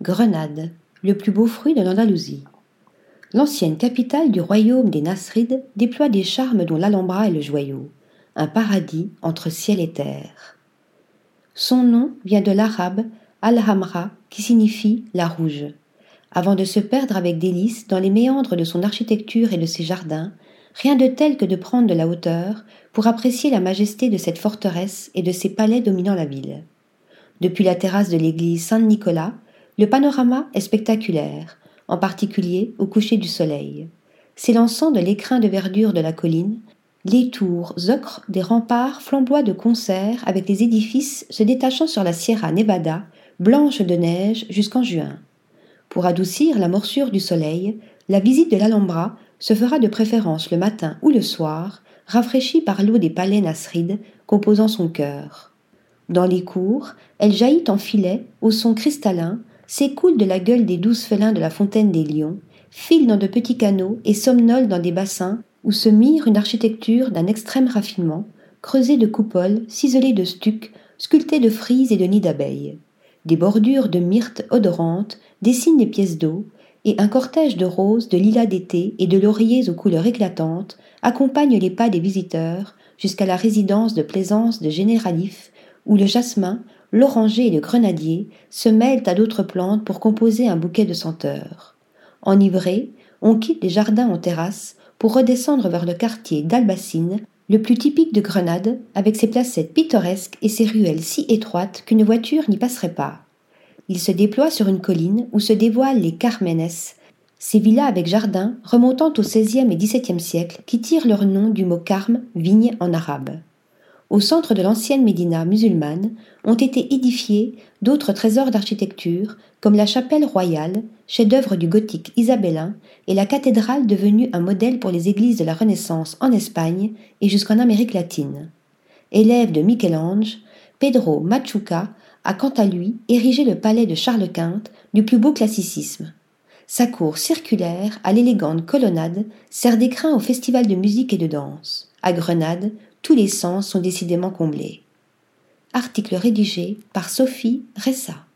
Grenade, le plus beau fruit de l'Andalousie. L'ancienne capitale du royaume des Nasrides déploie des charmes dont l'Alhambra est le joyau, un paradis entre ciel et terre. Son nom vient de l'arabe Al-Hamra qui signifie la rouge. Avant de se perdre avec délice dans les méandres de son architecture et de ses jardins, rien de tel que de prendre de la hauteur pour apprécier la majesté de cette forteresse et de ses palais dominant la ville. Depuis la terrasse de l'église Saint-Nicolas, le panorama est spectaculaire, en particulier au coucher du soleil. S'élançant de l'écrin de verdure de la colline, les tours ocres des remparts flamboient de concert avec les édifices se détachant sur la Sierra Nevada, blanche de neige jusqu'en juin. Pour adoucir la morsure du soleil, la visite de l'Alhambra se fera de préférence le matin ou le soir, rafraîchie par l'eau des palais nasrides composant son cœur. Dans les cours, elle jaillit en filet, au son cristallin, s'écoule de la gueule des douze félins de la fontaine des lions, file dans de petits canaux et somnole dans des bassins où se mire une architecture d'un extrême raffinement, creusée de coupoles, ciselée de stucs, sculptée de frises et de nids d'abeilles. Des bordures de myrtes odorantes dessinent des pièces d'eau, et un cortège de roses, de lilas d'été et de lauriers aux couleurs éclatantes accompagne les pas des visiteurs jusqu'à la résidence de plaisance de Généralif, où le jasmin, l'oranger et le grenadier se mêlent à d'autres plantes pour composer un bouquet de senteurs. Enivré, on quitte les jardins en terrasse pour redescendre vers le quartier d'Albacine, le plus typique de Grenade, avec ses placettes pittoresques et ses ruelles si étroites qu'une voiture n'y passerait pas. Il se déploie sur une colline où se dévoilent les Carmenes, ces villas avec jardins remontant au XVIe et XVIIe siècle qui tirent leur nom du mot carme, vigne en arabe. Au centre de l'ancienne Médina musulmane ont été édifiés d'autres trésors d'architecture, comme la chapelle royale, chef-d'œuvre du gothique isabellin, et la cathédrale devenue un modèle pour les églises de la Renaissance en Espagne et jusqu'en Amérique latine. Élève de Michel-Ange, Pedro Machuca a quant à lui érigé le palais de Charles Quint du plus beau classicisme. Sa cour circulaire, à l'élégante colonnade, sert d'écrin au festival de musique et de danse. À Grenade, tous les sens sont décidément comblés. Article rédigé par Sophie Ressa.